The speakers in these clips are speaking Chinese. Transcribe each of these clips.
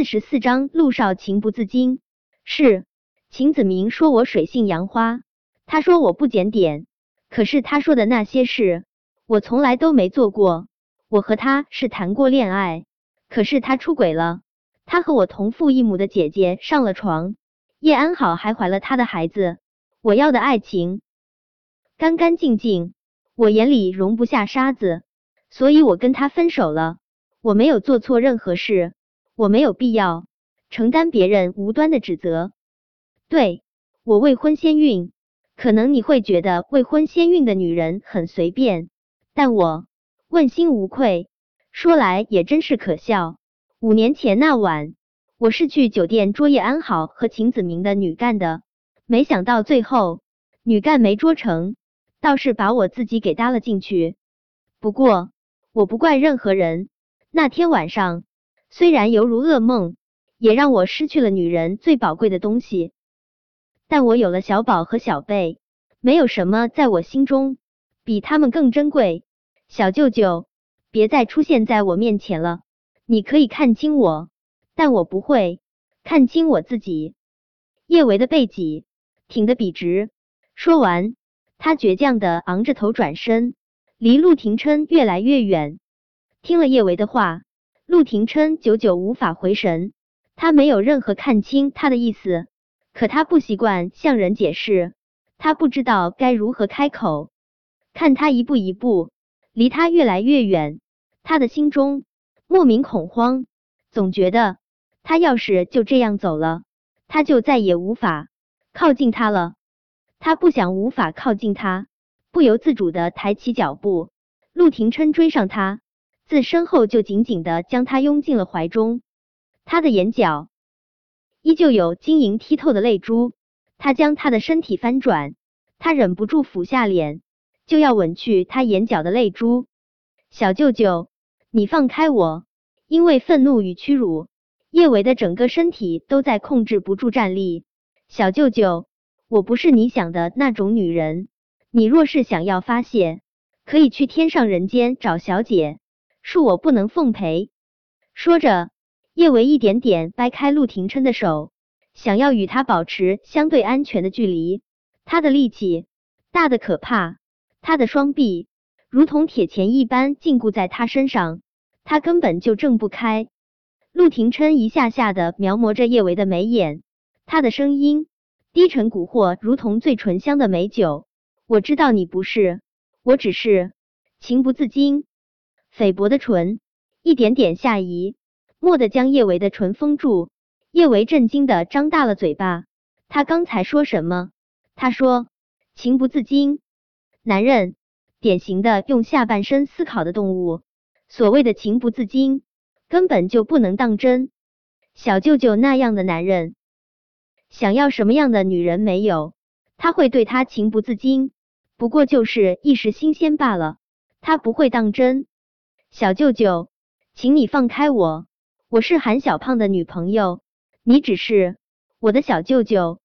四十四章，陆少情不自禁。是秦子明说我水性杨花，他说我不检点，可是他说的那些事，我从来都没做过。我和他是谈过恋爱，可是他出轨了，他和我同父异母的姐姐上了床，叶安好还怀了他的孩子。我要的爱情干干净净，我眼里容不下沙子，所以我跟他分手了。我没有做错任何事，我没有必要承担别人无端的指责。对我未婚先孕，可能你会觉得未婚先孕的女人很随便，但我问心无愧。说来也真是可笑，五年前那晚，我是去酒店捉叶安好和秦子明的女干的，没想到最后女干没捉成，倒是把我自己给搭了进去。不过我不怪任何人。那天晚上虽然犹如噩梦，也让我失去了女人最宝贵的东西。但我有了小宝和小贝，没有什么在我心中比他们更珍贵。小舅舅，别再出现在我面前了。你可以看清我，但我不会看清我自己。叶维的背脊挺得笔直。说完，他倔强的昂着头转身，离陆廷琛越来越远。听了叶维的话，陆廷琛久久无法回神。他没有任何看清他的意思，可他不习惯向人解释，他不知道该如何开口。看他一步一步离他越来越远，他的心中莫名恐慌，总觉得他要是就这样走了，他就再也无法靠近他了。他不想无法靠近他，不由自主的抬起脚步。陆廷琛追上他。自身后就紧紧的将他拥进了怀中，他的眼角依旧有晶莹剔透的泪珠。他将他的身体翻转，他忍不住俯下脸，就要吻去他眼角的泪珠。小舅舅，你放开我！因为愤怒与屈辱，叶维的整个身体都在控制不住站立。小舅舅，我不是你想的那种女人。你若是想要发泄，可以去天上人间找小姐。恕我不能奉陪。说着，叶维一点点掰开陆廷琛的手，想要与他保持相对安全的距离。他的力气大的可怕，他的双臂如同铁钳一般禁锢在他身上，他根本就挣不开。陆廷琛一下下的描摹着叶维的眉眼，他的声音低沉蛊惑，如同最醇香的美酒。我知道你不是，我只是情不自禁。菲薄的唇一点点下移，蓦地将叶维的唇封住。叶维震惊的张大了嘴巴。他刚才说什么？他说情不自禁。男人，典型的用下半身思考的动物。所谓的情不自禁，根本就不能当真。小舅舅那样的男人，想要什么样的女人没有？他会对他情不自禁，不过就是一时新鲜罢了。他不会当真。小舅舅，请你放开我，我是韩小胖的女朋友，你只是我的小舅舅。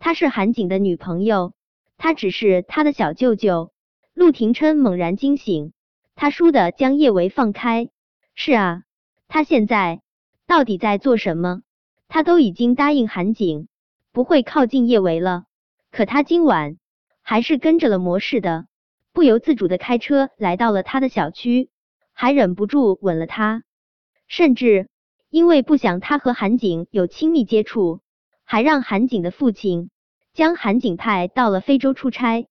他是韩景的女朋友，他只是他的小舅舅。陆廷琛猛然惊醒，他倏地将叶维放开。是啊，他现在到底在做什么？他都已经答应韩景不会靠近叶维了，可他今晚还是跟着了模式的，不由自主的开车来到了他的小区。还忍不住吻了他，甚至因为不想他和韩景有亲密接触，还让韩景的父亲将韩景派到了非洲出差。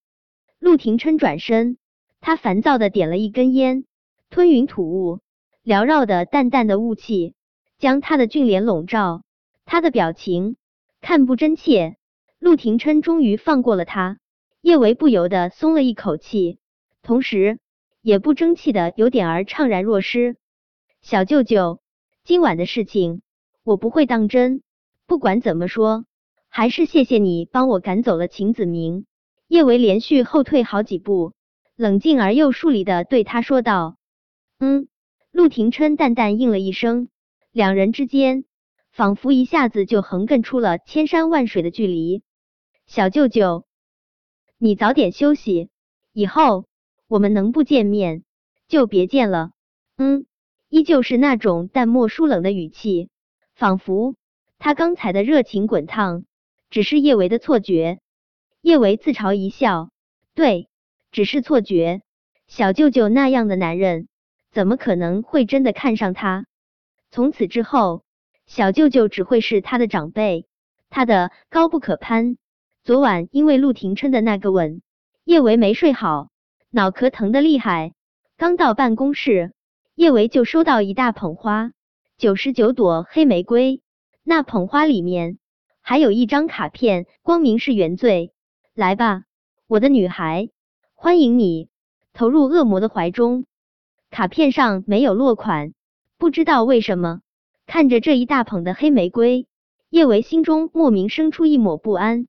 陆廷琛转身，他烦躁的点了一根烟，吞云吐雾，缭绕的淡淡的雾气将他的俊脸笼罩，他的表情看不真切。陆廷琛终于放过了他，叶维不由得松了一口气，同时。也不争气的有点儿怅然若失。小舅舅，今晚的事情我不会当真。不管怎么说，还是谢谢你帮我赶走了秦子明。叶维连续后退好几步，冷静而又疏离的对他说道：“嗯。”陆廷琛淡淡应了一声，两人之间仿佛一下子就横亘出了千山万水的距离。小舅舅，你早点休息，以后。我们能不见面就别见了。嗯，依旧是那种淡漠疏冷的语气，仿佛他刚才的热情滚烫只是叶维的错觉。叶维自嘲一笑，对，只是错觉。小舅舅那样的男人，怎么可能会真的看上他？从此之后，小舅舅只会是他的长辈，他的高不可攀。昨晚因为陆廷琛的那个吻，叶维没睡好，脑壳疼的厉害。刚到办公室，叶维就收到一大捧花，九十九朵黑玫瑰。那捧花里面还有一张卡片，光明是原罪。来吧，我的女孩，欢迎你投入恶魔的怀中。卡片上没有落款，不知道为什么，看着这一大捧的黑玫瑰，叶维心中莫名生出一抹不安，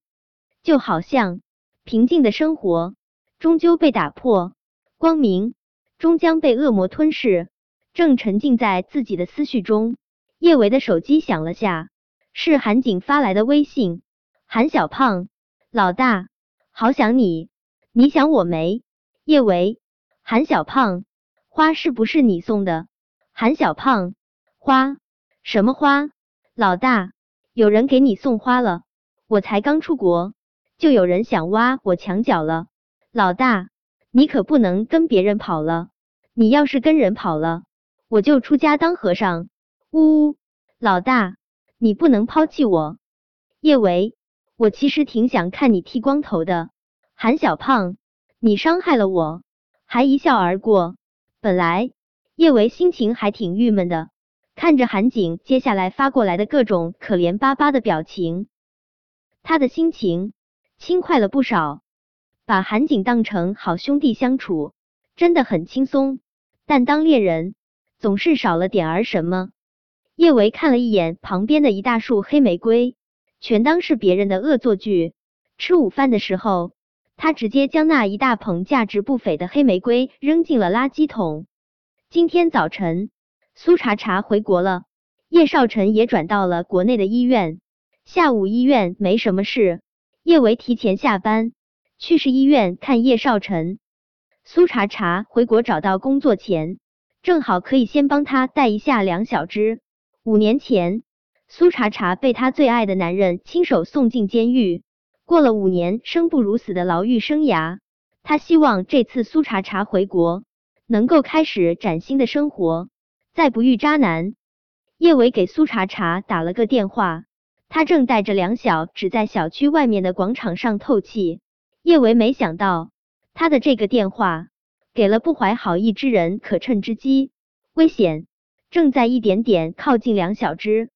就好像平静的生活终究被打破，光明。终将被恶魔吞噬。正沉浸在自己的思绪中，叶维的手机响了下，是韩景发来的微信：“韩小胖，老大，好想你，你想我没？”叶维，韩小胖，花是不是你送的？韩小胖，花？什么花？老大，有人给你送花了？我才刚出国，就有人想挖我墙角了，老大。你可不能跟别人跑了，你要是跟人跑了，我就出家当和尚。呜呜，老大，你不能抛弃我。叶维，我其实挺想看你剃光头的。韩小胖，你伤害了我，还一笑而过。本来叶维心情还挺郁闷的，看着韩景接下来发过来的各种可怜巴巴的表情，他的心情轻快了不少。把韩景当成好兄弟相处，真的很轻松。但当恋人，总是少了点儿什么。叶维看了一眼旁边的一大束黑玫瑰，全当是别人的恶作剧。吃午饭的时候，他直接将那一大捧价值不菲的黑玫瑰扔进了垃圾桶。今天早晨，苏茶茶回国了，叶少晨也转到了国内的医院。下午医院没什么事，叶维提前下班。去市医院看叶少晨，苏茶茶回国找到工作前，正好可以先帮他带一下梁小芝。五年前，苏茶茶被他最爱的男人亲手送进监狱，过了五年生不如死的牢狱生涯。他希望这次苏茶茶回国，能够开始崭新的生活，再不遇渣男。叶伟给苏茶茶打了个电话，他正带着梁小只在小区外面的广场上透气。叶维没想到，他的这个电话给了不怀好意之人可乘之机，危险正在一点点靠近两小只。